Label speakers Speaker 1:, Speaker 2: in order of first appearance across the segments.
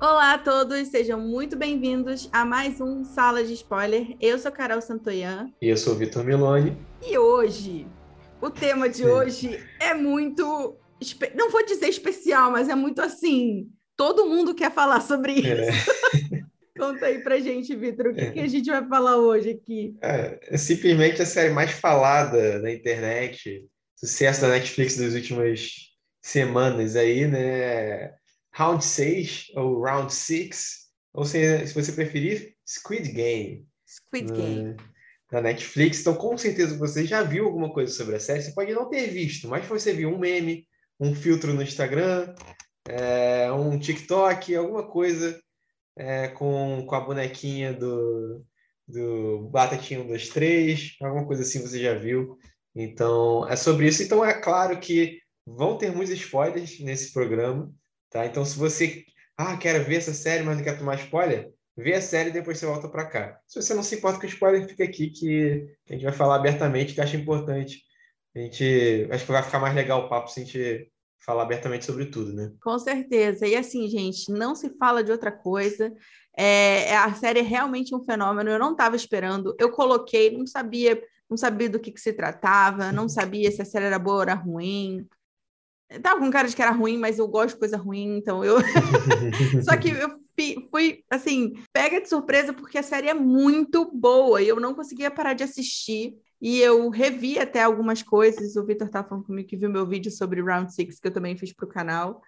Speaker 1: Olá a todos, sejam muito bem-vindos a mais um Sala de Spoiler. Eu sou Carol Santoyan.
Speaker 2: E eu sou o Vitor Miloni.
Speaker 1: E hoje, o tema de hoje é muito. Não vou dizer especial, mas é muito assim. Todo mundo quer falar sobre é. isso. É. Conta aí pra gente, Vitor, o que, é. que, a gente vai falar hoje aqui?
Speaker 2: É, é simplesmente a série mais falada na internet, sucesso da Netflix das últimas semanas aí, né? Round 6 ou Round 6, ou se, se você preferir, Squid Game.
Speaker 1: Squid Game.
Speaker 2: Na Netflix. Então, com certeza você já viu alguma coisa sobre a série. Você pode não ter visto, mas você viu um meme, um filtro no Instagram, é, um TikTok, alguma coisa é, com, com a bonequinha do, do Batatinha 1, 2, 3, alguma coisa assim você já viu. Então, é sobre isso. Então, é claro que vão ter muitos spoilers nesse programa. Tá? Então, se você ah, quero ver essa série, mas não quer tomar spoiler, vê a série e depois você volta para cá. Se você não se importa com spoiler, fica aqui que a gente vai falar abertamente, que acho importante. A gente acho que vai ficar mais legal o papo se a gente falar abertamente sobre tudo, né?
Speaker 1: Com certeza. E assim, gente, não se fala de outra coisa. É, é a série é realmente um fenômeno. Eu não estava esperando. Eu coloquei, não sabia, não sabia do que, que se tratava, não sabia se a série era boa ou era ruim. Tava com cara de que era ruim, mas eu gosto de coisa ruim, então eu. Só que eu fui, assim, pega de surpresa porque a série é muito boa e eu não conseguia parar de assistir. E eu revi até algumas coisas. O Victor estava falando comigo que viu meu vídeo sobre Round Six, que eu também fiz para o canal.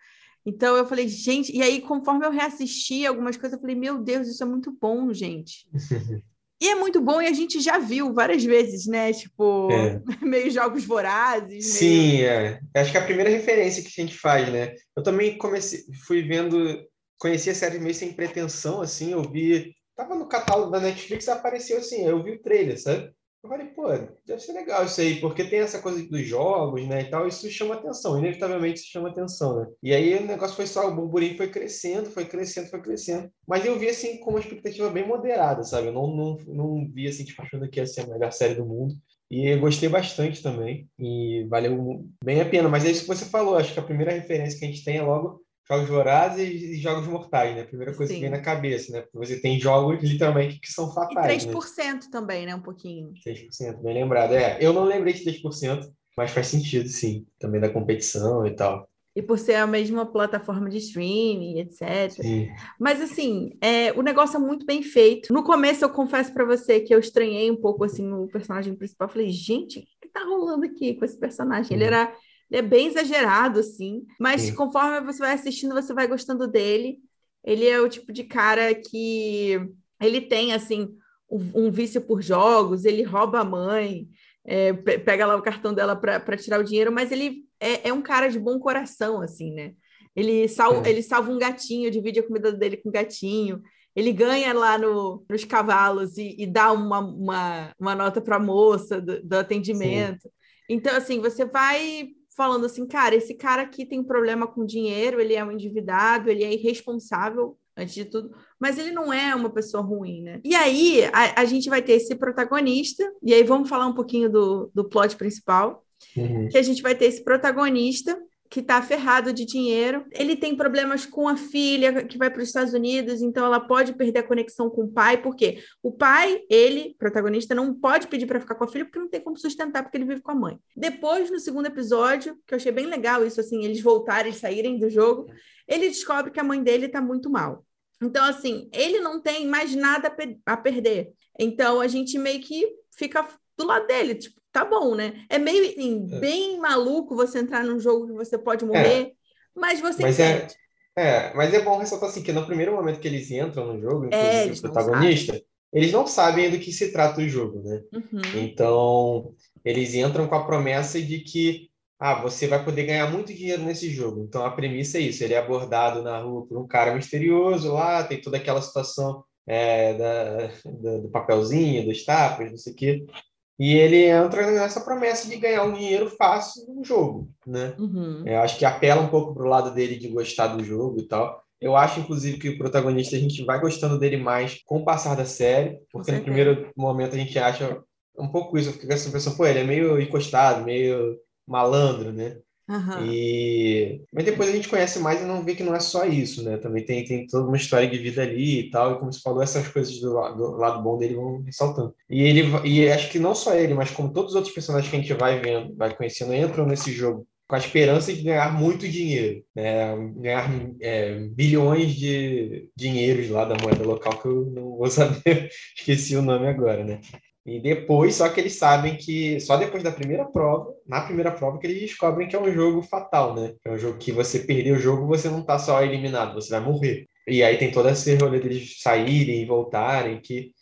Speaker 1: Então eu falei, gente, e aí, conforme eu reassisti algumas coisas, eu falei, meu Deus, isso é muito bom, gente. E é muito bom e a gente já viu várias vezes, né? Tipo, é. meio jogos vorazes.
Speaker 2: Sim, meio... é. Acho que é a primeira referência que a gente faz, né? Eu também comecei, fui vendo, conheci a série meio sem pretensão, assim, eu vi. Tava no catálogo da Netflix apareceu assim, eu vi o trailer, sabe? Eu falei, pô, deve ser legal isso aí, porque tem essa coisa dos jogos, né, e tal, isso chama atenção, inevitavelmente isso chama atenção, né? E aí o negócio foi só, o burburinho foi crescendo, foi crescendo, foi crescendo. Mas eu vi, assim, com uma expectativa bem moderada, sabe? Eu não, não, não vi, assim, tipo, achando que ia ser a melhor série do mundo. E gostei bastante também, e valeu bem a pena. Mas é isso que você falou, acho que a primeira referência que a gente tem é logo jogos vorazes e jogos mortais, né? A primeira coisa Sim. que vem na cabeça, né? Porque você tem jogos literalmente que são fatais.
Speaker 1: E 3% né? também, né? Um pouquinho.
Speaker 2: 6%, bem lembrado. É, eu não lembrei de 3%, mas faz sentido, sim. Também da competição e tal.
Speaker 1: E por ser a mesma plataforma de streaming, etc. Sim. Mas assim, é, o negócio é muito bem feito. No começo, eu confesso para você que eu estranhei um pouco assim o personagem principal. Eu falei, gente, o que tá rolando aqui com esse personagem? Ele era ele é bem exagerado, assim, mas Sim. conforme você vai assistindo, você vai gostando dele. Ele é o tipo de cara que ele tem, assim, um, um vício por jogos, ele rouba a mãe, é, pega lá o cartão dela para tirar o dinheiro, mas ele é, é, um cara de bom coração, assim, né? Ele, sal, é. ele salva um gatinho, divide a comida dele com o gatinho. Ele ganha lá no, nos cavalos e, e dá uma, uma, uma nota para a moça do, do atendimento. Sim. Então, assim, você vai falando assim, cara, esse cara aqui tem problema com dinheiro, ele é um endividado, ele é irresponsável, antes de tudo, mas ele não é uma pessoa ruim, né? E aí a, a gente vai ter esse protagonista, e aí vamos falar um pouquinho do, do plot principal, uhum. que a gente vai ter esse protagonista que está ferrado de dinheiro. Ele tem problemas com a filha que vai para os Estados Unidos, então ela pode perder a conexão com o pai, porque o pai, ele, protagonista, não pode pedir para ficar com a filha porque não tem como sustentar, porque ele vive com a mãe. Depois, no segundo episódio, que eu achei bem legal isso, assim, eles voltarem, saírem do jogo, ele descobre que a mãe dele está muito mal. Então, assim, ele não tem mais nada a perder. Então, a gente meio que fica do lado dele, tipo, tá bom, né? É meio assim, é. bem maluco você entrar num jogo que você pode morrer, é. mas você
Speaker 2: mas é, é, mas é bom ressaltar assim que no primeiro momento que eles entram no jogo, é, inclusive o protagonista, eles não sabem do que se trata o jogo, né? Uhum. Então, eles entram com a promessa de que ah, você vai poder ganhar muito dinheiro nesse jogo. Então a premissa é isso: ele é abordado na rua por um cara misterioso lá, tem toda aquela situação é, da, da, do papelzinho, dos tapas, não sei o quê. E ele entra nessa promessa de ganhar um dinheiro fácil no jogo, né? Uhum. Eu acho que apela um pouco pro lado dele de gostar do jogo e tal. Eu acho, inclusive, que o protagonista a gente vai gostando dele mais com o passar da série, porque no primeiro momento a gente acha um pouco isso, fica essa impressão, pô, ele é meio encostado, meio malandro, né? Uhum. E... Mas depois a gente conhece mais e não vê que não é só isso, né? Também tem, tem toda uma história de vida ali e tal, e como você falou, essas coisas do, do lado bom dele vão ressaltando. E ele e acho que não só ele, mas como todos os outros personagens que a gente vai vendo, vai conhecendo, entram nesse jogo com a esperança de ganhar muito dinheiro, né? ganhar é, bilhões de dinheiros lá da moeda local, que eu não vou saber, esqueci o nome agora, né? E depois, só que eles sabem que só depois da primeira prova, na primeira prova, que eles descobrem que é um jogo fatal, né? É um jogo que você perder o jogo, você não tá só eliminado, você vai morrer. E aí tem toda essa rolê deles saírem e voltarem, que,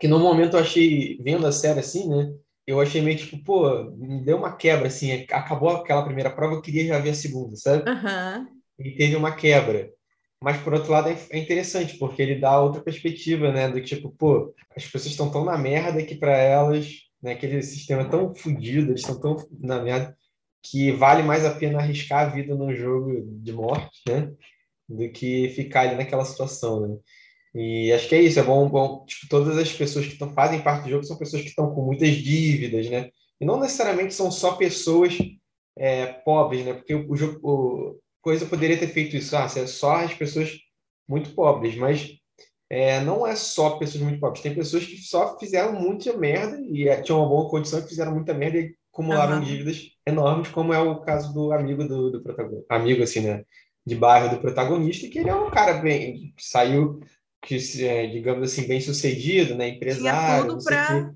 Speaker 2: que no momento eu achei, vendo a série assim, né? Eu achei meio tipo, pô, me deu uma quebra, assim, acabou aquela primeira prova, eu queria já ver a segunda, sabe?
Speaker 1: Uhum.
Speaker 2: E teve uma quebra. Mas, por outro lado, é, é interessante, porque ele dá outra perspectiva, né? Do tipo, pô, as pessoas estão tão na merda que para elas, né, aquele sistema é tão fodido, eles estão tão na merda, que vale mais a pena arriscar a vida num jogo de morte, né? Do que ficar ali naquela situação, né? E acho que é isso, é bom, bom tipo, todas as pessoas que tão, fazem parte do jogo são pessoas que estão com muitas dívidas, né? E não necessariamente são só pessoas é, pobres, né? Porque o, jogo, coisa poderia ter feito isso. Ah, é só as pessoas muito pobres, mas é, não é só pessoas muito pobres. Tem pessoas que só fizeram muita merda e é, tinham uma boa condição e fizeram muita merda e acumularam uhum. dívidas enormes, como é o caso do amigo do, do protagonista. Amigo, assim, né? De bairro do protagonista, que ele é um cara bem. que saiu, que, é, digamos assim, bem sucedido, né? Empresário. Tinha tudo pra...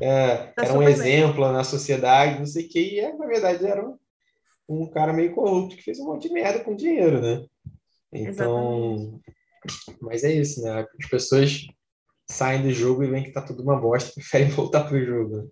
Speaker 2: É, era um exemplo bem. na sociedade, não sei o que, e é, na verdade era um um cara meio corrupto que fez um monte de merda com dinheiro, né? Então, Exatamente. mas é isso, né? As pessoas saem do jogo e veem que tá tudo uma bosta, preferem voltar pro jogo.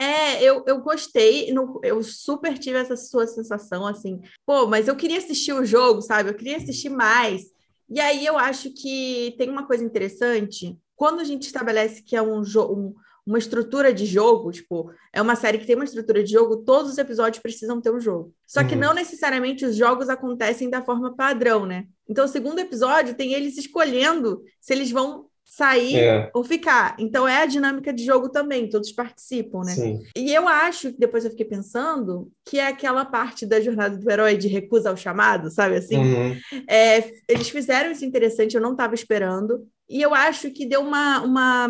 Speaker 1: É, eu, eu gostei, eu super tive essa sua sensação, assim, pô, mas eu queria assistir o jogo, sabe? Eu queria assistir mais. E aí eu acho que tem uma coisa interessante, quando a gente estabelece que é um jogo, uma estrutura de jogo, tipo, é uma série que tem uma estrutura de jogo, todos os episódios precisam ter um jogo. Só que uhum. não necessariamente os jogos acontecem da forma padrão, né? Então, o segundo episódio tem eles escolhendo se eles vão sair é. ou ficar. Então, é a dinâmica de jogo também, todos participam, né? Sim. E eu acho, depois eu fiquei pensando, que é aquela parte da jornada do herói de recusa ao chamado, sabe assim? Uhum. É, eles fizeram isso interessante, eu não estava esperando. E eu acho que deu uma, uma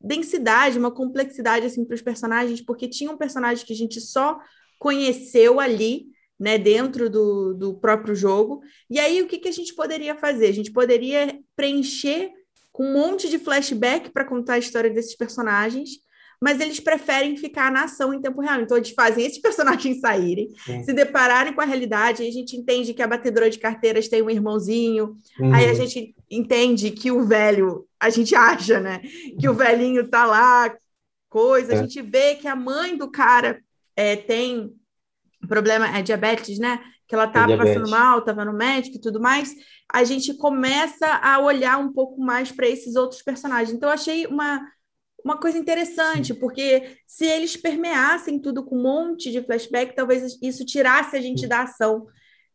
Speaker 1: densidade, uma complexidade assim para os personagens, porque tinha um personagem que a gente só conheceu ali, né, dentro do, do próprio jogo. E aí o que, que a gente poderia fazer? A gente poderia preencher com um monte de flashback para contar a história desses personagens mas eles preferem ficar na ação em tempo real. Então, eles fazem esses personagens saírem, Sim. se depararem com a realidade, aí a gente entende que a batedora de carteiras tem um irmãozinho, uhum. aí a gente entende que o velho, a gente acha, né, que o velhinho tá lá, coisa, é. a gente vê que a mãe do cara é, tem problema, é diabetes, né, que ela tá passando mal, tava no médico e tudo mais, a gente começa a olhar um pouco mais para esses outros personagens. Então, eu achei uma uma coisa interessante, porque se eles permeassem tudo com um monte de flashback, talvez isso tirasse a gente da ação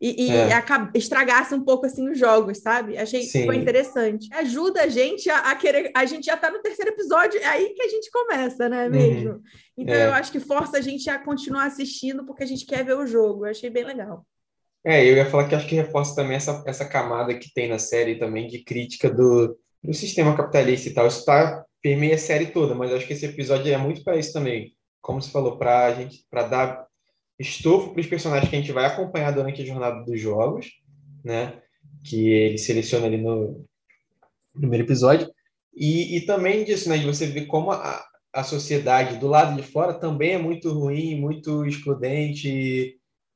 Speaker 1: e, e é. estragasse um pouco assim os jogos, sabe? Achei Sim. foi interessante. Ajuda a gente a, a, querer. A gente já tá no terceiro episódio, é aí que a gente começa, né? Uhum. Mesmo. Uhum. Então é. eu acho que força a gente a continuar assistindo porque a gente quer ver o jogo. Eu achei bem legal.
Speaker 2: É, eu ia falar que acho que reforça também essa, essa camada que tem na série também de crítica do, do sistema capitalista e tal. Isso está permeia a série toda, mas acho que esse episódio é muito para isso também. Como você falou, para a gente, para dar estofo para os personagens que a gente vai acompanhar durante a jornada dos jogos, né? Que ele seleciona ali no primeiro episódio. E, e também disso, né? De você ver como a, a sociedade do lado de fora também é muito ruim, muito excludente.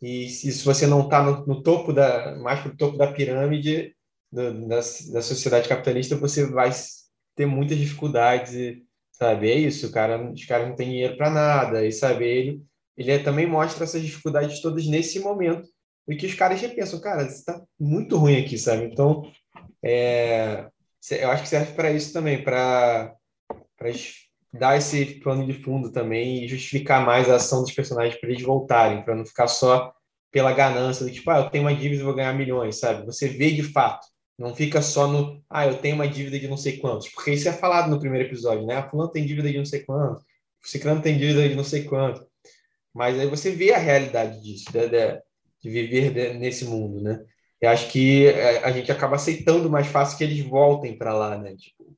Speaker 2: E, e se você não está no, no, topo da, mais para o topo da pirâmide do, da, da sociedade capitalista, você vai ter muitas dificuldades, e, sabe? É isso, cara, os caras não têm dinheiro para nada, e sabe? Ele, ele é, também mostra essas dificuldades todas nesse momento, e que os caras já pensam, cara, está muito ruim aqui, sabe? Então, é, eu acho que serve para isso também, para dar esse plano de fundo também e justificar mais a ação dos personagens para eles voltarem, para não ficar só pela ganância do tipo, ah, eu tenho uma dívida e vou ganhar milhões, sabe? Você vê de fato Não fica só no, ah, eu tenho uma dívida de não sei quantos, porque isso é falado no primeiro episódio, né? A ah, fulano tem dívida de não sei quantos, o ciclano tem dívida de não sei quanto. Mas aí você vê a realidade disso, de, de, de viver nesse mundo, né? Eu acho que é, a gente acaba aceitando mais fácil que eles voltem para lá, né? Tipo,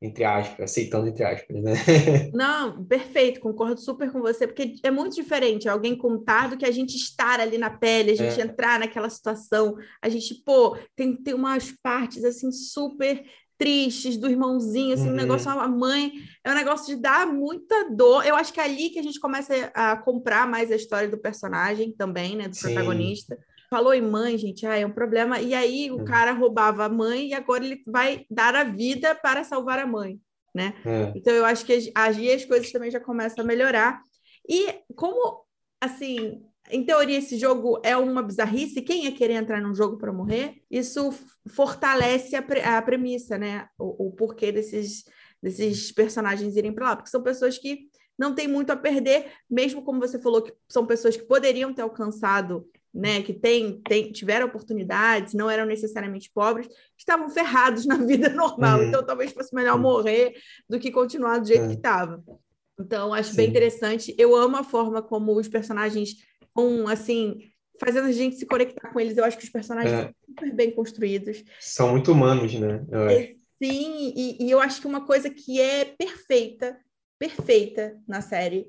Speaker 2: entre aspas, aceitando entre aspas, né?
Speaker 1: Não, perfeito, concordo super com você, porque é muito diferente alguém contar do que a gente estar ali na pele, a gente é. entrar naquela situação, a gente, pô, tem, tem umas partes assim super tristes do irmãozinho, assim, uhum. um negócio, a mãe, é um negócio de dar muita dor. Eu acho que é ali que a gente começa a comprar mais a história do personagem também, né, do Sim. protagonista falou em mãe, gente, ah, é um problema. E aí o é. cara roubava a mãe e agora ele vai dar a vida para salvar a mãe, né? É. Então eu acho que agir as coisas também já começam a melhorar. E como, assim, em teoria esse jogo é uma bizarrice, quem ia querer entrar num jogo para morrer? Isso fortalece a, pre a premissa, né? O, o porquê desses, desses personagens irem para lá, porque são pessoas que não têm muito a perder, mesmo como você falou, que são pessoas que poderiam ter alcançado né, que tem, tem, tiveram oportunidades, não eram necessariamente pobres, estavam ferrados na vida normal. Uhum. Então, talvez fosse melhor uhum. morrer do que continuar do jeito uhum. que estava. Então, acho Sim. bem interessante. Eu amo a forma como os personagens vão, assim, fazendo a gente se conectar com eles. Eu acho que os personagens é. são super bem construídos.
Speaker 2: São muito humanos, né?
Speaker 1: Sim, e, e eu acho que uma coisa que é perfeita, perfeita na série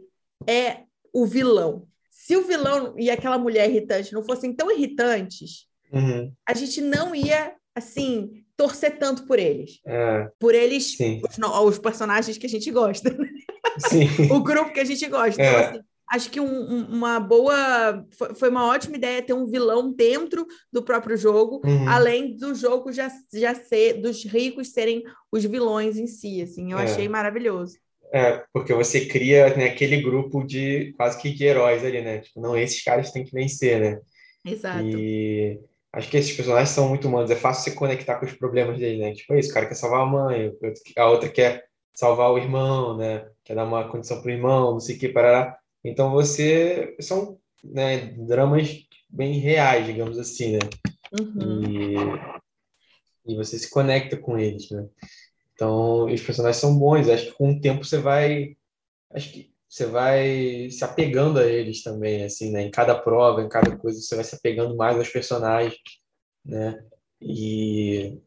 Speaker 1: é o vilão se o vilão e aquela mulher irritante não fossem tão irritantes, uhum. a gente não ia, assim, torcer tanto por eles. É. Por eles, os, os, personagens que a gente gosta. Né? o grupo que a gente gosta. Então, é. Então, assim, acho que um, uma boa. Foi uma ótima ideia ter um vilão dentro do próprio jogo, uhum. além do jogo já, já ser, dos ricos serem os vilões em si. Assim, eu é. achei maravilhoso.
Speaker 2: É, porque você cria né, aquele grupo de quase que de heróis ali, né? Tipo, não, esses caras têm que vencer, né?
Speaker 1: Exato.
Speaker 2: E acho que esses personagens são muito humanos, é fácil se conectar com os problemas deles, né? Tipo, esse cara quer salvar a mãe, a outra quer salvar o irmão, né? Quer dar uma condição pro irmão, não sei o que, parará. Então você são né, dramas bem reais, digamos assim, né? Uhum. E, e você se conecta com eles, né? Então, os personagens são bons. Acho que com o tempo você vai. Acho que você vai se apegando a eles também, assim, né? Em cada prova, em cada coisa, você vai se apegando mais aos personagens, né? E.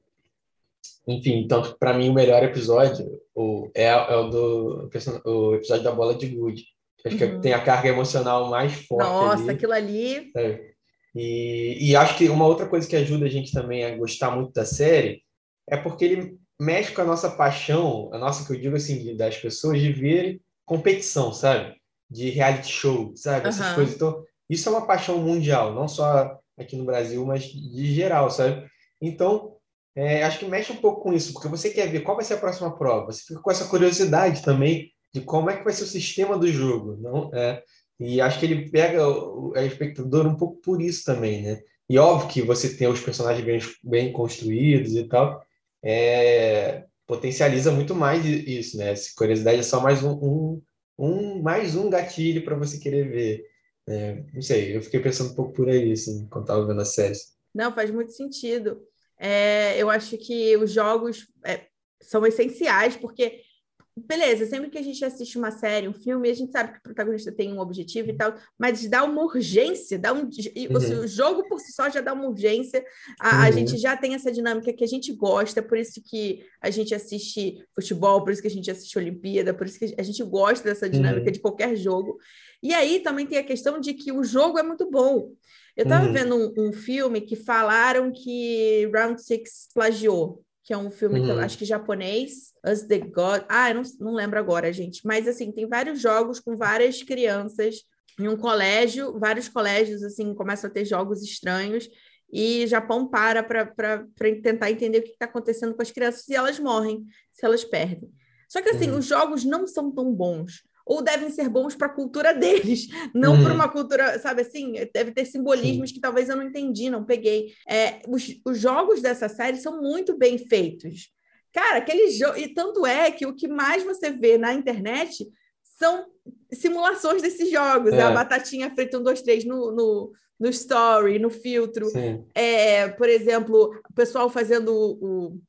Speaker 2: Enfim, então, para mim, o melhor episódio o, é, é o do o episódio da bola de gude. Acho uhum. que tem a carga emocional mais forte.
Speaker 1: Nossa,
Speaker 2: ali.
Speaker 1: aquilo ali.
Speaker 2: É. E, e acho que uma outra coisa que ajuda a gente também a gostar muito da série é porque ele mexe com a nossa paixão, a nossa, que eu digo assim, das pessoas, de ver competição, sabe? De reality show, sabe? Essas uhum. coisas. Então, isso é uma paixão mundial, não só aqui no Brasil, mas de geral, sabe? Então, é, acho que mexe um pouco com isso, porque você quer ver qual vai ser a próxima prova. Você fica com essa curiosidade também de como é que vai ser o sistema do jogo, não? É, e acho que ele pega o, a espectador um pouco por isso também, né? E óbvio que você tem os personagens bem, bem construídos e tal, é, potencializa muito mais isso, né? Essa curiosidade é só mais um, um, um mais um gatilho para você querer ver. É, não sei, eu fiquei pensando um pouco por aí, assim, quando estava vendo a série.
Speaker 1: Não, faz muito sentido. É, eu acho que os jogos é, são essenciais, porque beleza, sempre que a gente assiste uma série, um filme, a gente sabe que o protagonista tem um objetivo e tal, mas dá uma urgência, dá um, uhum. o jogo por si só já dá uma urgência, a, uhum. a, gente já tem essa dinâmica que a gente gosta, por isso que a gente assiste futebol, por isso que a gente assiste Olimpíada, por isso que a gente gosta dessa dinâmica uhum. de qualquer jogo. E aí também tem a questão de que o jogo é muito bom. Eu estava uhum. vendo um, um filme que falaram que Round Six plagiou que é um filme uhum. que eu uhum. acho que japonês, As the God. Ah, eu não, não lembro agora, gente. Mas assim, tem vários jogos com várias crianças em um colégio, vários colégios assim começam a ter jogos estranhos e Japão para para tentar entender o que está acontecendo com as crianças e elas morrem se elas perdem. Só que assim, uhum. os jogos não são tão bons ou devem ser bons para a cultura deles, não uhum. para uma cultura, sabe assim? Deve ter simbolismos Sim. que talvez eu não entendi, não peguei. É, os, os jogos dessa série são muito bem feitos. Cara, aquele jogo. E tanto é que o que mais você vê na internet são simulações desses jogos. É. A batatinha frita um, dois, três no, no, no story, no filtro. É, por exemplo, o pessoal fazendo o,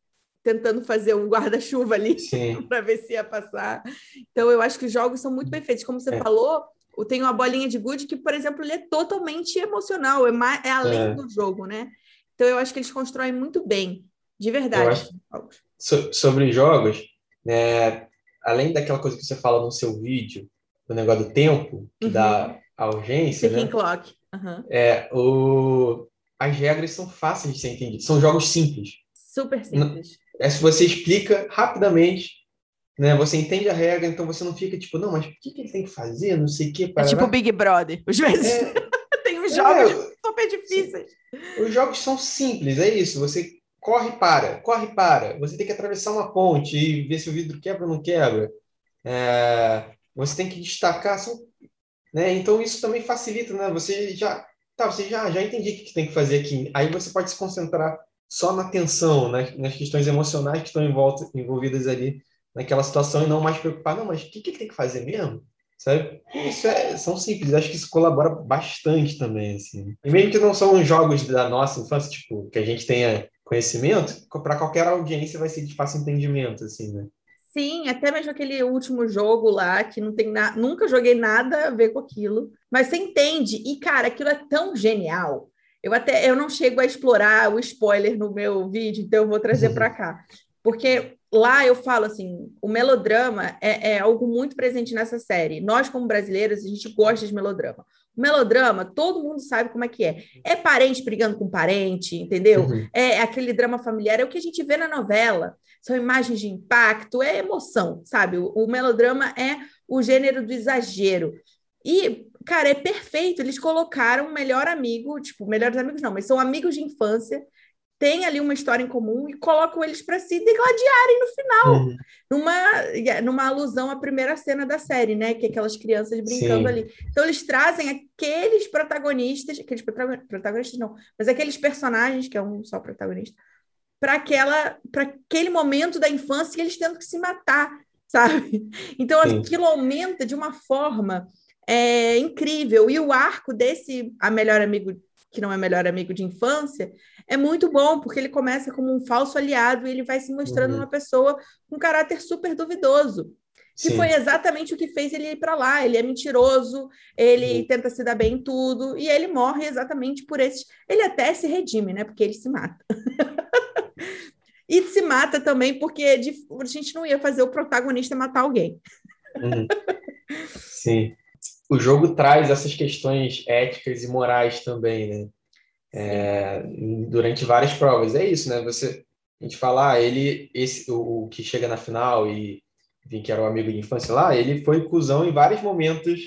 Speaker 1: tentando fazer um guarda-chuva ali para ver se ia passar. Então, eu acho que os jogos são muito bem feitos. Como você é. falou, tem uma bolinha de gude que, por exemplo, ele é totalmente emocional, é, mais, é além é. do jogo, né? Então, eu acho que eles constroem muito bem, de verdade.
Speaker 2: So, sobre jogos, né, além daquela coisa que você fala no seu vídeo, do negócio do tempo, que uhum. dá urgência.
Speaker 1: Né? clock. Uhum.
Speaker 2: É, o... As regras são fáceis de ser entendidas. São jogos simples.
Speaker 1: Super simples.
Speaker 2: É se você explica rapidamente, né? Você entende a regra, então você não fica tipo, não, mas o que, que ele tem que fazer? Não sei o que.
Speaker 1: É tipo Big Brother. Os vezes é... tem uns jogos é... super difíceis.
Speaker 2: Os jogos são simples, é isso. Você corre para, corre para. Você tem que atravessar uma ponte e ver se o vidro quebra ou não quebra. É... Você tem que destacar, são... né? Então isso também facilita, né? Você já, tá, você já já entendi o que tem que fazer aqui. Aí você pode se concentrar só na tensão, nas, nas questões emocionais que estão envolvidas ali naquela situação e não mais preocupar, não, mas o que, que ele tem que fazer mesmo? Sabe? Isso é, são simples, acho que isso colabora bastante também, assim. E mesmo que não são jogos da nossa infância, tipo, que a gente tenha conhecimento, para qualquer audiência vai ser de fácil entendimento, assim, né?
Speaker 1: Sim, até mesmo aquele último jogo lá, que não tem nada, nunca joguei nada a ver com aquilo, mas você entende, e cara, aquilo é tão genial, eu até eu não chego a explorar o spoiler no meu vídeo, então eu vou trazer para cá. Porque lá eu falo assim, o melodrama é, é, algo muito presente nessa série. Nós, como brasileiros, a gente gosta de melodrama. O melodrama, todo mundo sabe como é que é. É parente brigando com parente, entendeu? Uhum. É aquele drama familiar, é o que a gente vê na novela. São imagens de impacto, é emoção, sabe? O, o melodrama é o gênero do exagero. E cara, é perfeito. Eles colocaram um melhor amigo, tipo, melhores amigos não, mas são amigos de infância, têm ali uma história em comum e colocam eles para se degladiarem no final, uhum. numa, numa alusão à primeira cena da série, né? Que é aquelas crianças brincando Sim. ali. Então, eles trazem aqueles protagonistas, aqueles protagonistas não, mas aqueles personagens, que é um só protagonista, para aquela para aquele momento da infância que eles tendo que se matar, sabe? Então, Sim. aquilo aumenta de uma forma é incrível. E o arco desse a melhor amigo que não é melhor amigo de infância é muito bom porque ele começa como um falso aliado e ele vai se mostrando uhum. uma pessoa com caráter super duvidoso. Que Sim. foi exatamente o que fez ele ir para lá. Ele é mentiroso, ele uhum. tenta se dar bem em tudo, e ele morre exatamente por esses. Ele até se redime, né? Porque ele se mata. e se mata também porque a gente não ia fazer o protagonista matar alguém.
Speaker 2: Uhum. Sim o jogo traz essas questões éticas e morais também, né? É, durante várias provas. É isso, né? Você, a gente fala, ah, ele, esse, o, o, que chega na final e enfim, que era o amigo de infância lá, ele foi cuzão em vários momentos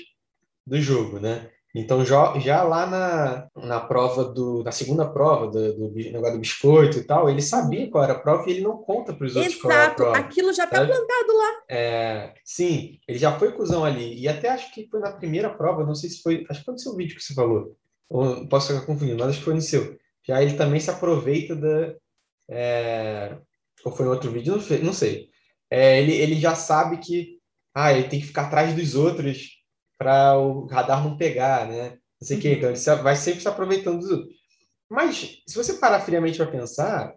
Speaker 2: do jogo, né? Então, já, lá na, na prova do, na segunda prova do, do negócio do biscoito e tal, ele sabia qual era a prova e ele não conta para os outros
Speaker 1: qual era a prova. aquilo já está plantado lá.
Speaker 2: É, sim, ele já foi cuzão ali. E até acho que foi na primeira prova, não sei se foi, acho que foi no seu vídeo que você falou. Ou posso ficar confundindo, mas acho que foi no seu. Já ele também se aproveita da. É, ou foi em outro vídeo, não sei. Não sei. É, ele, ele já sabe que ah, ele tem que ficar atrás dos outros para o radar não pegar, né? Não sei o uhum. Então ele vai sempre se aproveitando dos outros. Mas se você parar friamente para pensar,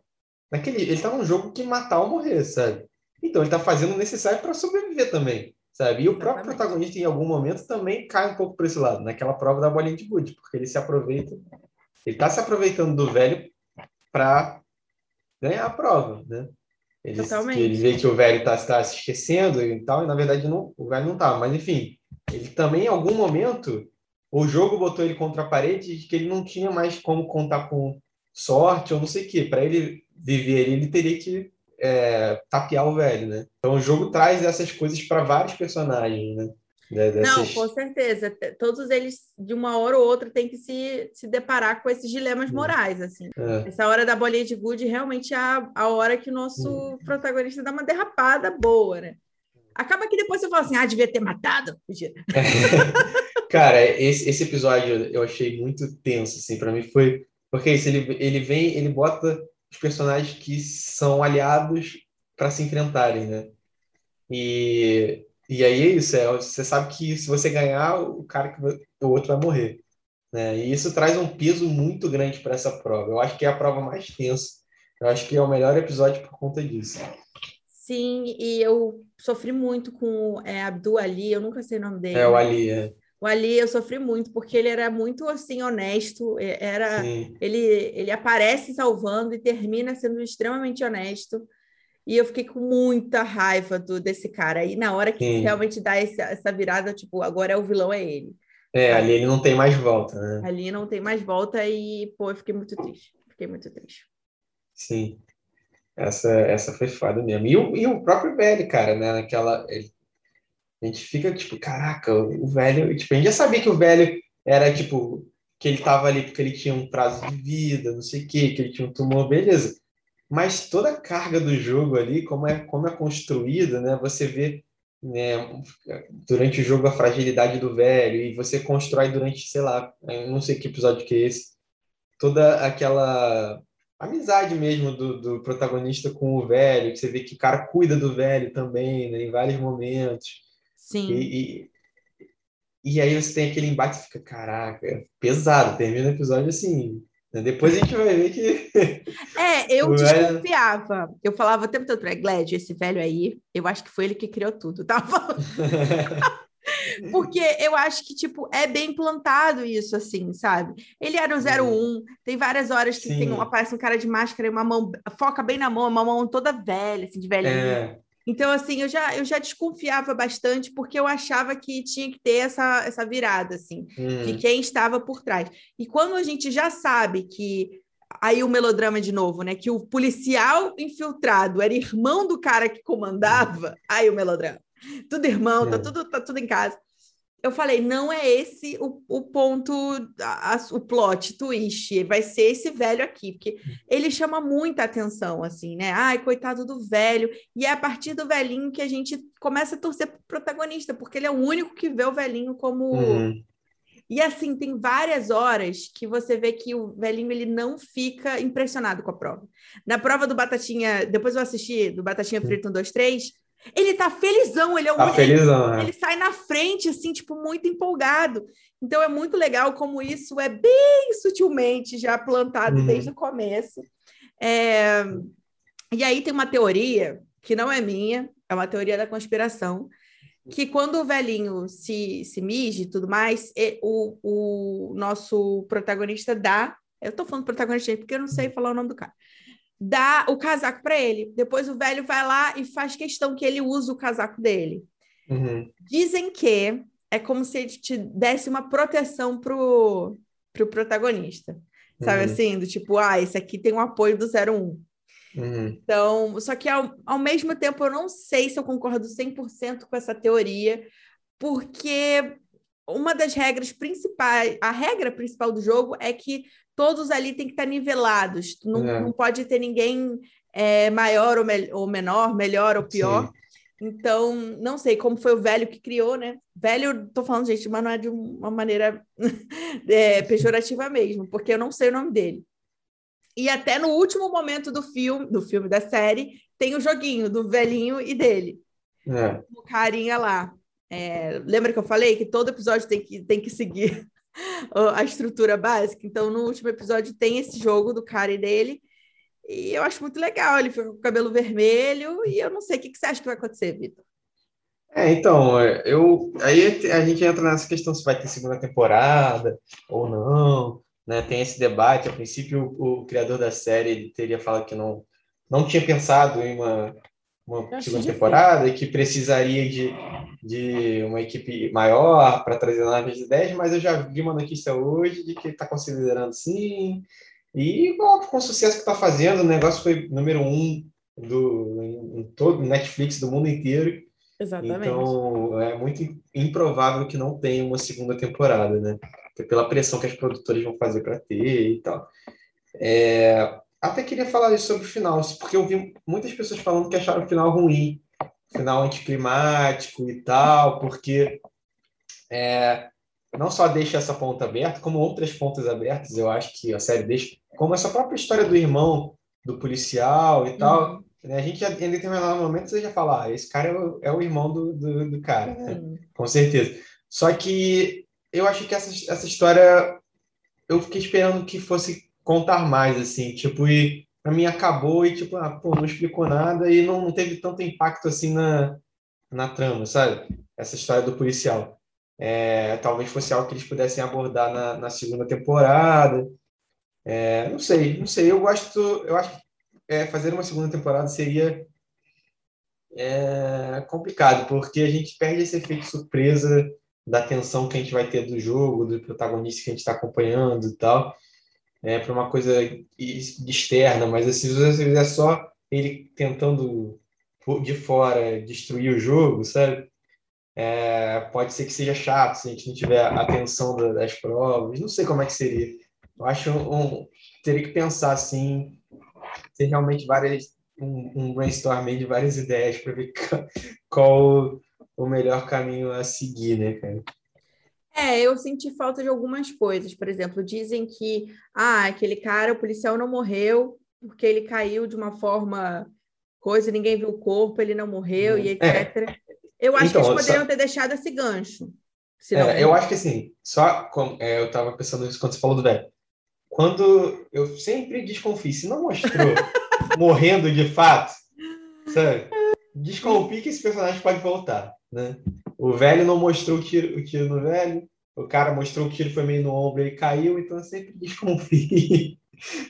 Speaker 2: naquele, ele está num jogo que matar ou morrer, sabe? Então ele está fazendo o necessário para sobreviver também, sabe? E o próprio protagonista em algum momento também cai um pouco para esse lado, naquela prova da bolinha de gude, porque ele se aproveita, ele está se aproveitando do velho para ganhar a prova, né? Ele, Totalmente. ele vê que o velho está tá se esquecendo e tal, e na verdade não, o velho não está. Mas enfim, ele também, em algum momento, o jogo botou ele contra a parede de que ele não tinha mais como contar com sorte ou não sei o quê. Para ele viver, ele teria que é, tapear o velho, né? Então o jogo traz essas coisas para vários personagens, né?
Speaker 1: Dessas... Não, com certeza. Todos eles, de uma hora ou outra, têm que se, se deparar com esses dilemas hum. morais, assim. É. Essa hora da bolinha de gude realmente é a, a hora que o nosso hum. protagonista dá uma derrapada boa, né? Acaba que depois você fala assim, ah, devia ter matado.
Speaker 2: Cara, esse, esse episódio eu achei muito tenso, assim, para mim foi... Porque isso, ele, ele vem, ele bota os personagens que são aliados para se enfrentarem, né? E E aí é isso, é, você sabe que se você ganhar, o cara que o outro vai morrer. Né? E isso traz um peso muito grande para essa prova. Eu acho que é a prova mais tensa. Eu acho que é o melhor episódio por conta disso.
Speaker 1: Sim, e eu sofri muito com é, Abdul Ali, eu nunca sei o nome dele.
Speaker 2: É, o Ali, é.
Speaker 1: O Ali eu sofri muito, porque ele era muito assim, honesto, era ele, ele aparece salvando e termina sendo extremamente honesto. E eu fiquei com muita raiva do, desse cara. E na hora que Sim. realmente dá essa, essa virada, tipo, agora é o vilão, é ele.
Speaker 2: É, ali ele não tem mais volta, né?
Speaker 1: Ali não tem mais volta e, pô, eu fiquei muito triste. Fiquei muito triste.
Speaker 2: Sim. Essa, essa foi foda mesmo. E o, e o próprio velho, cara, né? Naquela. Ele, a gente fica tipo, caraca, o velho. Tipo, a gente já sabia que o velho era tipo. Que ele tava ali porque ele tinha um prazo de vida, não sei o quê, que ele tinha um tumor, beleza. Mas toda a carga do jogo ali, como é, como é construída, né? Você vê né, durante o jogo a fragilidade do velho e você constrói durante, sei lá, não sei que episódio que é esse, toda aquela amizade mesmo do, do protagonista com o velho, que você vê que o cara cuida do velho também, né, em vários momentos.
Speaker 1: Sim.
Speaker 2: E, e, e aí você tem aquele embate e fica, caraca, pesado, termina o episódio assim, depois a gente vai ver que.
Speaker 1: É, eu desconfiava. Eu falava o tempo todo para Gled, esse velho aí, eu acho que foi ele que criou tudo, tá Porque eu acho que, tipo, é bem plantado isso, assim, sabe? Ele era o 01, tem várias horas que tem, aparece um cara de máscara e uma mão, foca bem na mão, uma mão toda velha, assim, de velhinha. É. Então, assim, eu já, eu já desconfiava bastante, porque eu achava que tinha que ter essa, essa virada, assim, de hum. quem estava por trás. E quando a gente já sabe que. Aí o melodrama de novo, né? Que o policial infiltrado era irmão do cara que comandava, aí o melodrama. Tudo irmão, tá, é. tudo, tá tudo em casa eu falei, não é esse o, o ponto, a, a, o plot twist, vai ser esse velho aqui, porque ele chama muita atenção, assim, né? Ai, coitado do velho. E é a partir do velhinho que a gente começa a torcer pro protagonista, porque ele é o único que vê o velhinho como. Uhum. E assim, tem várias horas que você vê que o velhinho ele não fica impressionado com a prova. Na prova do Batatinha, depois eu assisti do Batatinha Frito 1, 2, 3, ele tá felizão, ele é o
Speaker 2: tá felizão,
Speaker 1: ele,
Speaker 2: é.
Speaker 1: ele sai na frente, assim, tipo, muito empolgado. Então é muito legal como isso é bem sutilmente já plantado uhum. desde o começo. É... E aí tem uma teoria que não é minha, é uma teoria da conspiração, que quando o velhinho se, se mije e tudo mais, o, o nosso protagonista dá. Eu tô falando protagonista porque eu não sei falar o nome do cara dá o casaco para ele. Depois o velho vai lá e faz questão que ele use o casaco dele.
Speaker 2: Uhum.
Speaker 1: Dizem que é como se ele te desse uma proteção pro, pro protagonista. Sabe uhum. assim? Do tipo, ah, esse aqui tem o um apoio do 01.
Speaker 2: Uhum.
Speaker 1: Então, só que ao, ao mesmo tempo eu não sei se eu concordo 100% com essa teoria, porque uma das regras principais, a regra principal do jogo é que todos ali têm que estar nivelados. Não, é. não pode ter ninguém é, maior ou, me ou, menor, melhor ou pior. Sim. Então, não sei como foi o velho que criou, né? Velho, tô falando, gente, mas não é de uma maneira é, pejorativa mesmo, porque eu não sei o nome dele. E até no último momento do filme, do filme da série, tem o joguinho do velhinho e dele.
Speaker 2: É.
Speaker 1: O carinha lá. É, lembra que eu falei que todo episódio tem que, tem que seguir a estrutura básica. Então, no último episódio tem esse jogo do cara e dele. E eu acho muito legal. Ele fica com o cabelo vermelho. E eu não sei o que, que você acha que vai acontecer, Vitor.
Speaker 2: É, então, eu aí a gente entra nessa questão se vai ter segunda temporada ou não, né? Tem esse debate. A princípio, o, o criador da série teria falado que não não tinha pensado em uma uma segunda temporada que precisaria de, de uma equipe maior para trazer novas ideias, mas eu já vi uma notícia hoje de que está considerando sim. E com o sucesso que está fazendo, o negócio foi número um do, em, em todo Netflix do mundo inteiro.
Speaker 1: Exatamente.
Speaker 2: Então é muito improvável que não tenha uma segunda temporada, né? Pela pressão que as produtoras vão fazer para ter e tal. É, até queria falar sobre o final, porque eu vi muitas pessoas falando que acharam o final ruim, final anticlimático e tal, porque é, não só deixa essa ponta aberta, como outras pontas abertas, eu acho que a série deixa, como essa própria história do irmão do policial e tal, uhum. A gente já, em determinado momento você já fala, ah, esse cara é o, é o irmão do, do, do cara, né? com certeza. Só que eu acho que essa, essa história eu fiquei esperando que fosse contar mais, assim, tipo, e pra mim acabou e, tipo, ah, pô, não explicou nada e não, não teve tanto impacto assim na, na trama, sabe? Essa história do policial. É, talvez fosse algo que eles pudessem abordar na, na segunda temporada. É, não sei, não sei. Eu gosto, eu acho que é, fazer uma segunda temporada seria é, complicado, porque a gente perde esse efeito surpresa da tensão que a gente vai ter do jogo, do protagonista que a gente está acompanhando e tal é, para uma coisa externa, mas assim, se você fizer só ele tentando de fora destruir o jogo, sabe? É, pode ser que seja chato se a gente não tiver atenção das provas, não sei como é que seria. Eu acho um, teria que pensar assim, ter realmente várias um, um brainstorming de várias ideias para ver qual o melhor caminho a seguir, né, cara?
Speaker 1: É, eu senti falta de algumas coisas. Por exemplo, dizem que ah, aquele cara, o policial não morreu porque ele caiu de uma forma coisa, ninguém viu o corpo, ele não morreu e etc. É. Eu acho então, que eles poderiam só... ter deixado esse gancho.
Speaker 2: É, eu acho que assim, só com, é, eu estava pensando nisso quando você falou do velho. Quando eu sempre desconfio, se não mostrou morrendo de fato, sabe? Desconfie que esse personagem pode voltar, né? O velho não mostrou o tiro, o tiro no velho, o cara mostrou o tiro foi meio no ombro e caiu, então eu sempre desconfie de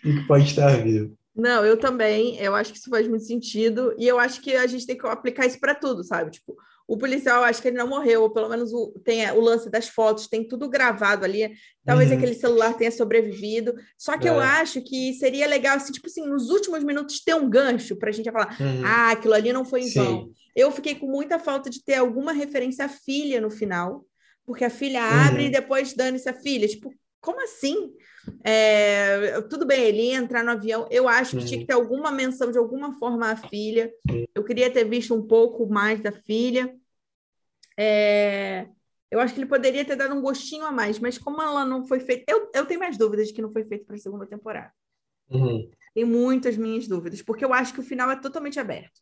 Speaker 2: que pode estar vivo.
Speaker 1: Não, eu também. Eu acho que isso faz muito sentido. E eu acho que a gente tem que aplicar isso para tudo, sabe? Tipo, o policial, acho que ele não morreu, ou pelo menos o, tem o lance das fotos, tem tudo gravado ali. Talvez uhum. aquele celular tenha sobrevivido. Só que é. eu acho que seria legal, assim, tipo assim, nos últimos minutos ter um gancho para a gente falar: uhum. ah, aquilo ali não foi em Sim. vão. Eu fiquei com muita falta de ter alguma referência à filha no final, porque a filha abre uhum. e depois dane-se a filha. Tipo, como assim? É, tudo bem, ele ia entrar no avião. Eu acho que tinha que ter alguma menção de alguma forma à filha. Eu queria ter visto um pouco mais da filha. É, eu acho que ele poderia ter dado um gostinho a mais, mas como ela não foi feita. Eu, eu tenho mais dúvidas de que não foi feito para a segunda temporada. Uhum. Tenho muitas minhas dúvidas, porque eu acho que o final é totalmente aberto.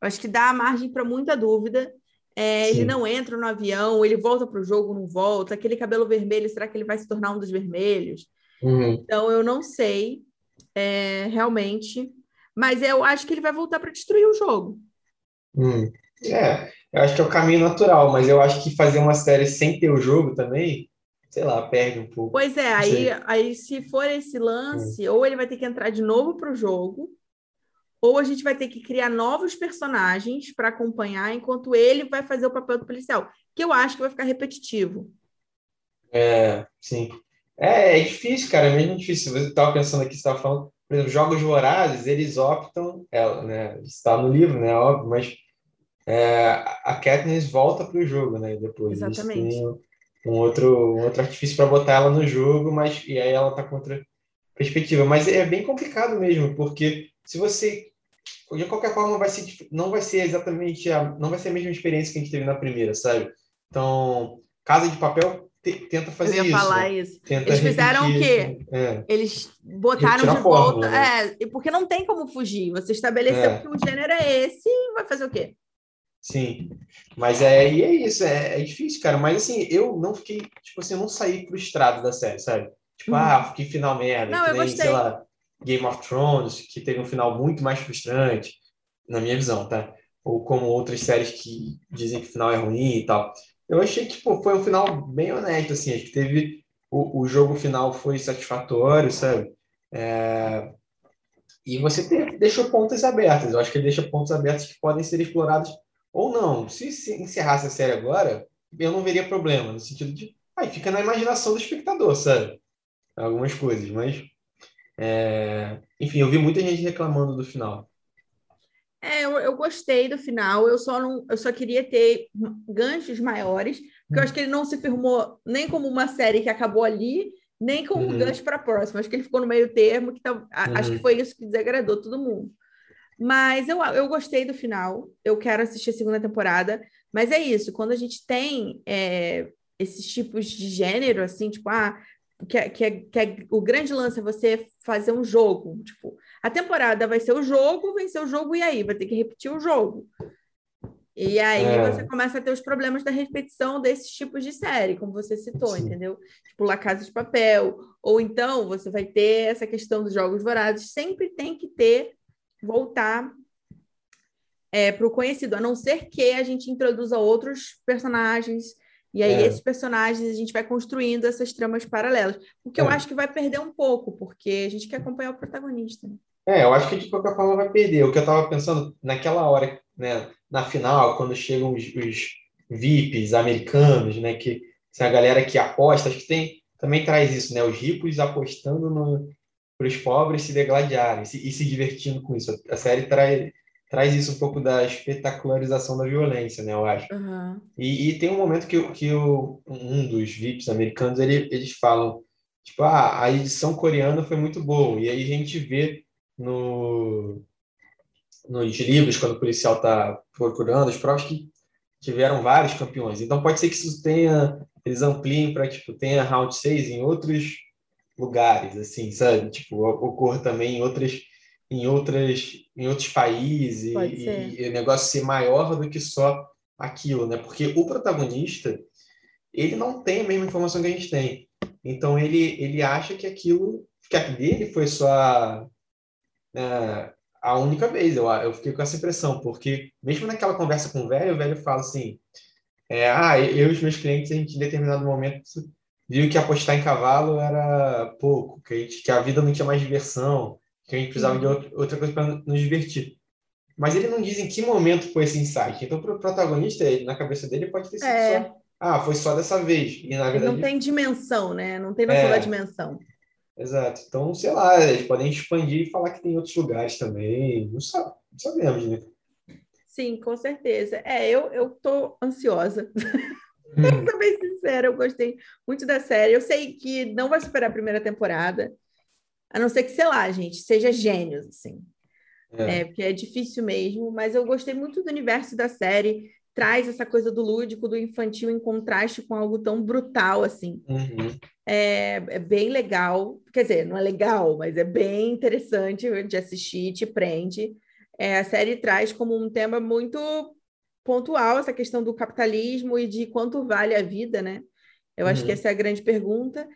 Speaker 1: Eu acho que dá margem para muita dúvida. É, ele não entra no avião, ele volta para o jogo, não volta. Aquele cabelo vermelho, será que ele vai se tornar um dos vermelhos? Uhum. Então, eu não sei é, realmente, mas eu acho que ele vai voltar para destruir o jogo.
Speaker 2: Hum. É, eu acho que é o caminho natural, mas eu acho que fazer uma série sem ter o jogo também, sei lá, perde um pouco.
Speaker 1: Pois é, aí, aí se for esse lance, hum. ou ele vai ter que entrar de novo para o jogo, ou a gente vai ter que criar novos personagens para acompanhar enquanto ele vai fazer o papel do policial, que eu acho que vai ficar repetitivo.
Speaker 2: É, sim. É, é difícil, cara, é mesmo difícil. Você estava pensando aqui, você estava falando, por exemplo, jogos vorazes, eles optam, ela, né, está no livro, né, óbvio, mas é, a Katniss volta para o jogo, né, depois.
Speaker 1: Exatamente.
Speaker 2: Um outro, um outro artifício para botar ela no jogo, mas e aí ela está contra perspectiva. Mas é bem complicado mesmo, porque se você de qualquer forma vai ser não vai ser exatamente a não vai ser a mesma experiência que a gente teve na primeira, sabe? Então, Casa de Papel tenta fazer
Speaker 1: Eu
Speaker 2: ia isso.
Speaker 1: falar isso. Tenta Eles fizeram o quê? É. Eles botaram de volta, né? é, porque não tem como fugir. Você estabeleceu é. que o gênero é esse e vai fazer o quê?
Speaker 2: Sim, mas é, e é isso, é, é difícil, cara. Mas assim, eu não fiquei, tipo assim, eu não saí frustrado da série, sabe? Tipo, uhum. ah, que final merda.
Speaker 1: Não, eu
Speaker 2: nem,
Speaker 1: sei lá,
Speaker 2: Game of Thrones, que teve um final muito mais frustrante, na minha visão, tá? Ou como outras séries que dizem que o final é ruim e tal. Eu achei que pô, foi um final bem honesto, assim, acho que teve o, o jogo final foi satisfatório, sabe? É... E você te, deixou pontas abertas. Eu acho que deixa pontos abertos que podem ser explorados ou não. Se, se encerrasse a série agora, eu não veria problema, no sentido de. Aí fica na imaginação do espectador, sabe? Algumas coisas, mas é... Enfim, eu vi muita gente reclamando do final.
Speaker 1: É, eu, eu, gostei do final, eu só não, eu só queria ter ganchos maiores, porque eu acho que ele não se firmou nem como uma série que acabou ali, nem como uhum. um gancho para a próxima. Acho que ele ficou no meio termo, que tá, uhum. acho que foi isso que desagradou todo mundo. Mas eu, eu gostei do final, eu quero assistir a segunda temporada, mas é isso, quando a gente tem é, esses tipos de gênero, assim, tipo, ah, que, é, que, é, que é, o grande lance é você fazer um jogo. Tipo, a temporada vai ser o jogo, vencer o jogo, e aí? Vai ter que repetir o jogo. E aí é. você começa a ter os problemas da repetição desses tipos de série, como você citou, Sim. entendeu? Tipo La Casa de Papel. Ou então você vai ter essa questão dos jogos vorazes. Sempre tem que ter, voltar é, para o conhecido, a não ser que a gente introduza outros personagens. E aí, é. esses personagens, a gente vai construindo essas tramas paralelas. O que eu é. acho que vai perder um pouco, porque a gente quer acompanhar o protagonista. Né?
Speaker 2: É, eu acho que de qualquer forma vai perder. O que eu estava pensando naquela hora, né, na final, quando chegam os, os VIPs americanos, né, que são a galera que aposta, acho que tem, também traz isso, né, os ricos apostando para os pobres se degladiarem se, e se divertindo com isso. A série traz, traz isso um pouco da espetacularização da violência, né, eu acho. Uhum. E, e, tem um momento que, que o, um dos VIPs americanos, ele, eles falam, tipo, ah, a edição coreana foi muito boa, e aí a gente vê no, nos livros, quando o policial está procurando as provas, que tiveram vários campeões. Então pode ser que isso tenha, eles ampliem para, tipo, tenha round 6 em outros lugares, assim, sabe? Tipo, ocorra também em outras em outras em outros países e, e, o negócio ser maior do que só aquilo, né? Porque o protagonista ele não tem a mesma informação que a gente tem. Então ele ele acha que aquilo que a dele foi só é, a única vez. Eu, eu fiquei com essa impressão, porque mesmo naquela conversa com o velho, o velho fala assim: é, ah, eu e os meus clientes, a gente em determinado momento viu que apostar em cavalo era pouco, que a, gente, que a vida não tinha mais diversão, que a gente precisava de outra, outra coisa para nos divertir. Mas ele não diz em que momento foi esse insight. Então, para o protagonista, na cabeça dele, pode ter sido é. só. Ah, foi só dessa vez. E, na verdade,
Speaker 1: não tem dimensão, né? Não tem noção é, da dimensão.
Speaker 2: Exato. Então, sei lá, eles podem expandir e falar que tem outros lugares também. Não, sabe, não sabemos, né?
Speaker 1: Sim, com certeza. É, eu, eu tô ansiosa. Hum. Pra bem sincera, eu gostei muito da série. Eu sei que não vai superar a primeira temporada, a não ser que, sei lá, gente, seja gênios, assim. É. é. porque é difícil mesmo, mas eu gostei muito do universo da série traz essa coisa do lúdico, do infantil em contraste com algo tão brutal assim. Uhum. É, é, bem legal, quer dizer, não é legal, mas é bem interessante de assistir, te prende. É, a série traz como um tema muito pontual essa questão do capitalismo e de quanto vale a vida, né? Eu uhum. acho que uhum. essa é a grande pergunta.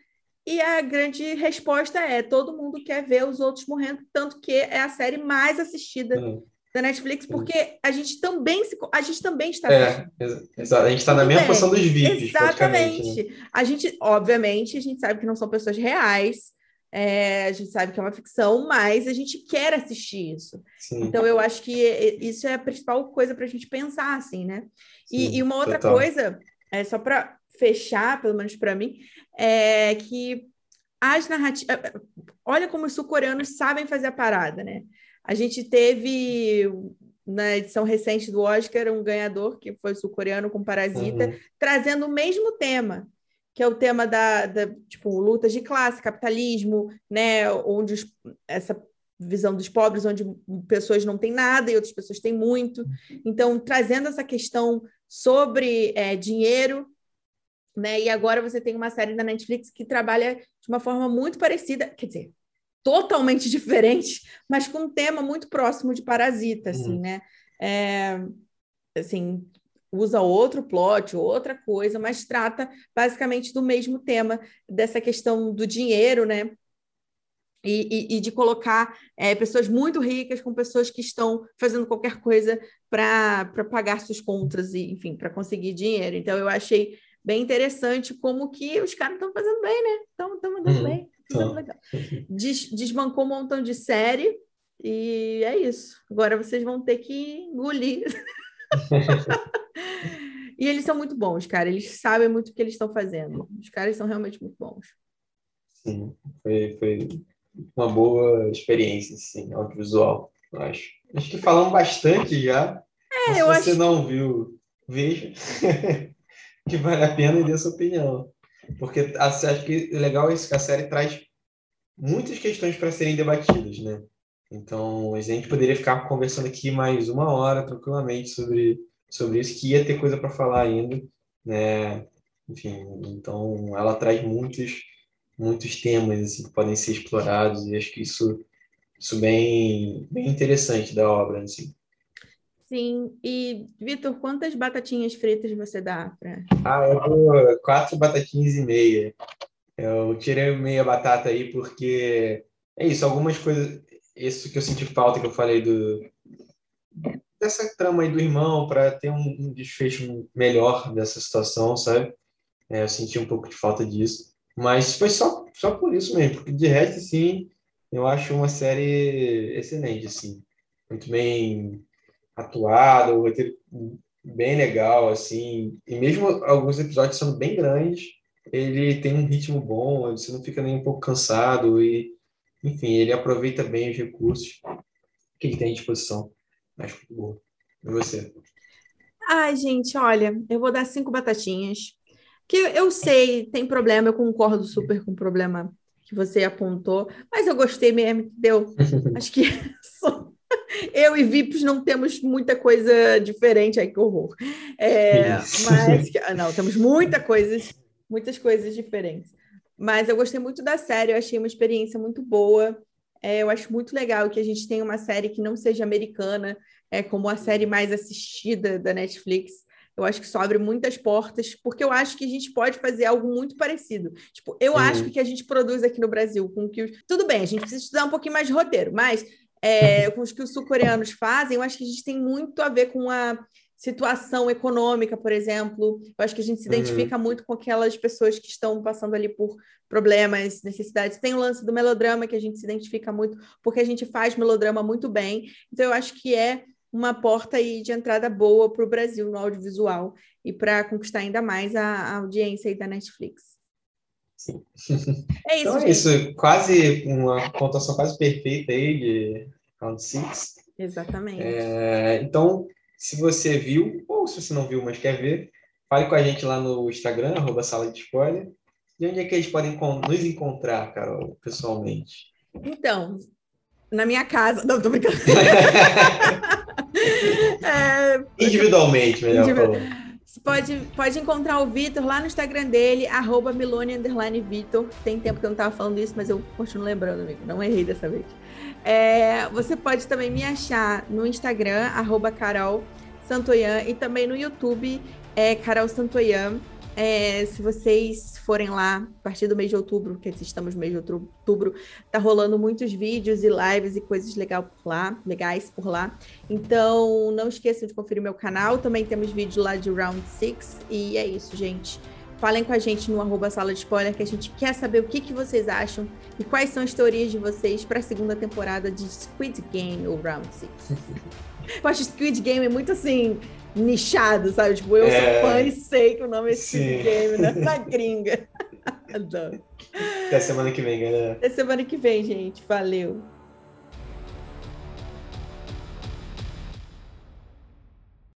Speaker 1: E a grande resposta é: todo mundo quer ver os outros morrendo, tanto que é a série mais assistida uhum da Netflix, porque a gente também se, a gente também está
Speaker 2: é, exato. a gente está na mesma bem. posição dos VIPs
Speaker 1: né? exatamente né? a gente obviamente a gente sabe que não são pessoas reais é, a gente sabe que é uma ficção mas a gente quer assistir isso Sim. então eu acho que isso é a principal coisa para a gente pensar assim né e, Sim, e uma outra total. coisa é só para fechar pelo menos para mim é que as narrativas olha como os sul-coreanos sabem fazer a parada né a gente teve na edição recente do Oscar um ganhador que foi sul-coreano com Parasita, uhum. trazendo o mesmo tema, que é o tema da, da tipo lutas de classe, capitalismo, né, onde os, essa visão dos pobres, onde pessoas não têm nada e outras pessoas têm muito. Então, trazendo essa questão sobre é, dinheiro, né? E agora você tem uma série da Netflix que trabalha de uma forma muito parecida, quer dizer, totalmente diferente, mas com um tema muito próximo de Parasita, assim, uhum. né? É, assim, usa outro plot, outra coisa, mas trata basicamente do mesmo tema, dessa questão do dinheiro, né? E, e, e de colocar é, pessoas muito ricas com pessoas que estão fazendo qualquer coisa para pagar suas contas e, enfim, para conseguir dinheiro. Então, eu achei bem interessante como que os caras estão fazendo bem, né? Estão mandando uhum. bem. Legal. Des, desbancou um montão de série e é isso. Agora vocês vão ter que engolir. e eles são muito bons, cara. Eles sabem muito o que eles estão fazendo. Os caras são realmente muito bons.
Speaker 2: Sim, foi, foi uma boa experiência, sim, audiovisual, eu acho. Acho que falamos bastante já. É, se você acho... não viu, veja. que vale a pena e dê sua opinião. Porque acho que é legal isso, que a série traz muitas questões para serem debatidas, né? Então, a gente poderia ficar conversando aqui mais uma hora tranquilamente sobre, sobre isso, que ia ter coisa para falar ainda, né? Enfim, então ela traz muitos, muitos temas assim, que podem ser explorados, e acho que isso, isso bem, bem interessante da obra. Assim.
Speaker 1: Sim, e Vitor, quantas batatinhas fritas você dá para?
Speaker 2: Ah, eu dou quatro batatinhas e meia. Eu tirei meia batata aí porque é isso, algumas coisas, isso que eu senti falta que eu falei do dessa trama aí do irmão para ter um, desfecho melhor dessa situação, sabe? É, eu senti um pouco de falta disso, mas foi só só por isso mesmo, porque de resto sim, eu acho uma série excelente assim, muito bem atuada, o roteiro bem legal assim, e mesmo alguns episódios sendo bem grandes, ele tem um ritmo bom, você não fica nem um pouco cansado e, enfim, ele aproveita bem os recursos que ele tem à disposição. Acho muito bom. E você?
Speaker 1: Ai, gente, olha, eu vou dar cinco batatinhas. Que eu sei, tem problema, eu concordo super com o problema que você apontou, mas eu gostei mesmo, deu. Acho que eu e Vips não temos muita coisa diferente, ai que horror. É, mas, não, temos muita coisa muitas coisas diferentes. Mas eu gostei muito da série, eu achei uma experiência muito boa. É, eu acho muito legal que a gente tenha uma série que não seja americana, é como a série mais assistida da Netflix. Eu acho que isso abre muitas portas, porque eu acho que a gente pode fazer algo muito parecido. Tipo, eu acho que o que a gente produz aqui no Brasil, com que tudo bem, a gente precisa estudar um pouquinho mais de roteiro, mas é, com os que os sul-coreanos fazem, eu acho que a gente tem muito a ver com a situação econômica, por exemplo. Eu acho que a gente se identifica uhum. muito com aquelas pessoas que estão passando ali por problemas, necessidades. Tem o lance do melodrama que a gente se identifica muito, porque a gente faz melodrama muito bem. Então, eu acho que é uma porta aí de entrada boa para o Brasil no audiovisual e para conquistar ainda mais a, a, audiência aí da Netflix.
Speaker 2: Sim. É isso, então é isso, quase uma pontuação quase perfeita aí de Round Six.
Speaker 1: Exatamente.
Speaker 2: É, então, se você viu, ou se você não viu, mas quer ver, fale com a gente lá no Instagram, arroba sala de spoiler. E onde é que eles podem nos encontrar, Carol, pessoalmente?
Speaker 1: Então, na minha casa. Não, tô brincando.
Speaker 2: é... Individualmente, melhor Individu...
Speaker 1: Você pode, pode encontrar o Vitor lá no Instagram dele, arroba Vitor. Tem tempo que eu não estava falando isso, mas eu continuo lembrando, amigo. Não errei dessa vez. É, você pode também me achar no Instagram, arroba Carol Santoyan, e também no YouTube, é Carol Santoyan. É, se vocês forem lá, a partir do mês de outubro, que estamos no mês de outubro, tá rolando muitos vídeos e lives e coisas legal por lá, legais por lá. Então, não esqueçam de conferir meu canal. Também temos vídeo lá de Round 6. E é isso, gente. Falem com a gente no arroba sala de spoiler, que a gente quer saber o que, que vocês acham e quais são as teorias de vocês para a segunda temporada de Squid Game ou Round 6. eu acho Squid Game muito assim, nichado, sabe? Tipo, eu é... sou fã e sei que o nome é Squid Game, né? Na gringa.
Speaker 2: Adoro. Até semana que vem, galera.
Speaker 1: Até semana que vem, gente. Valeu.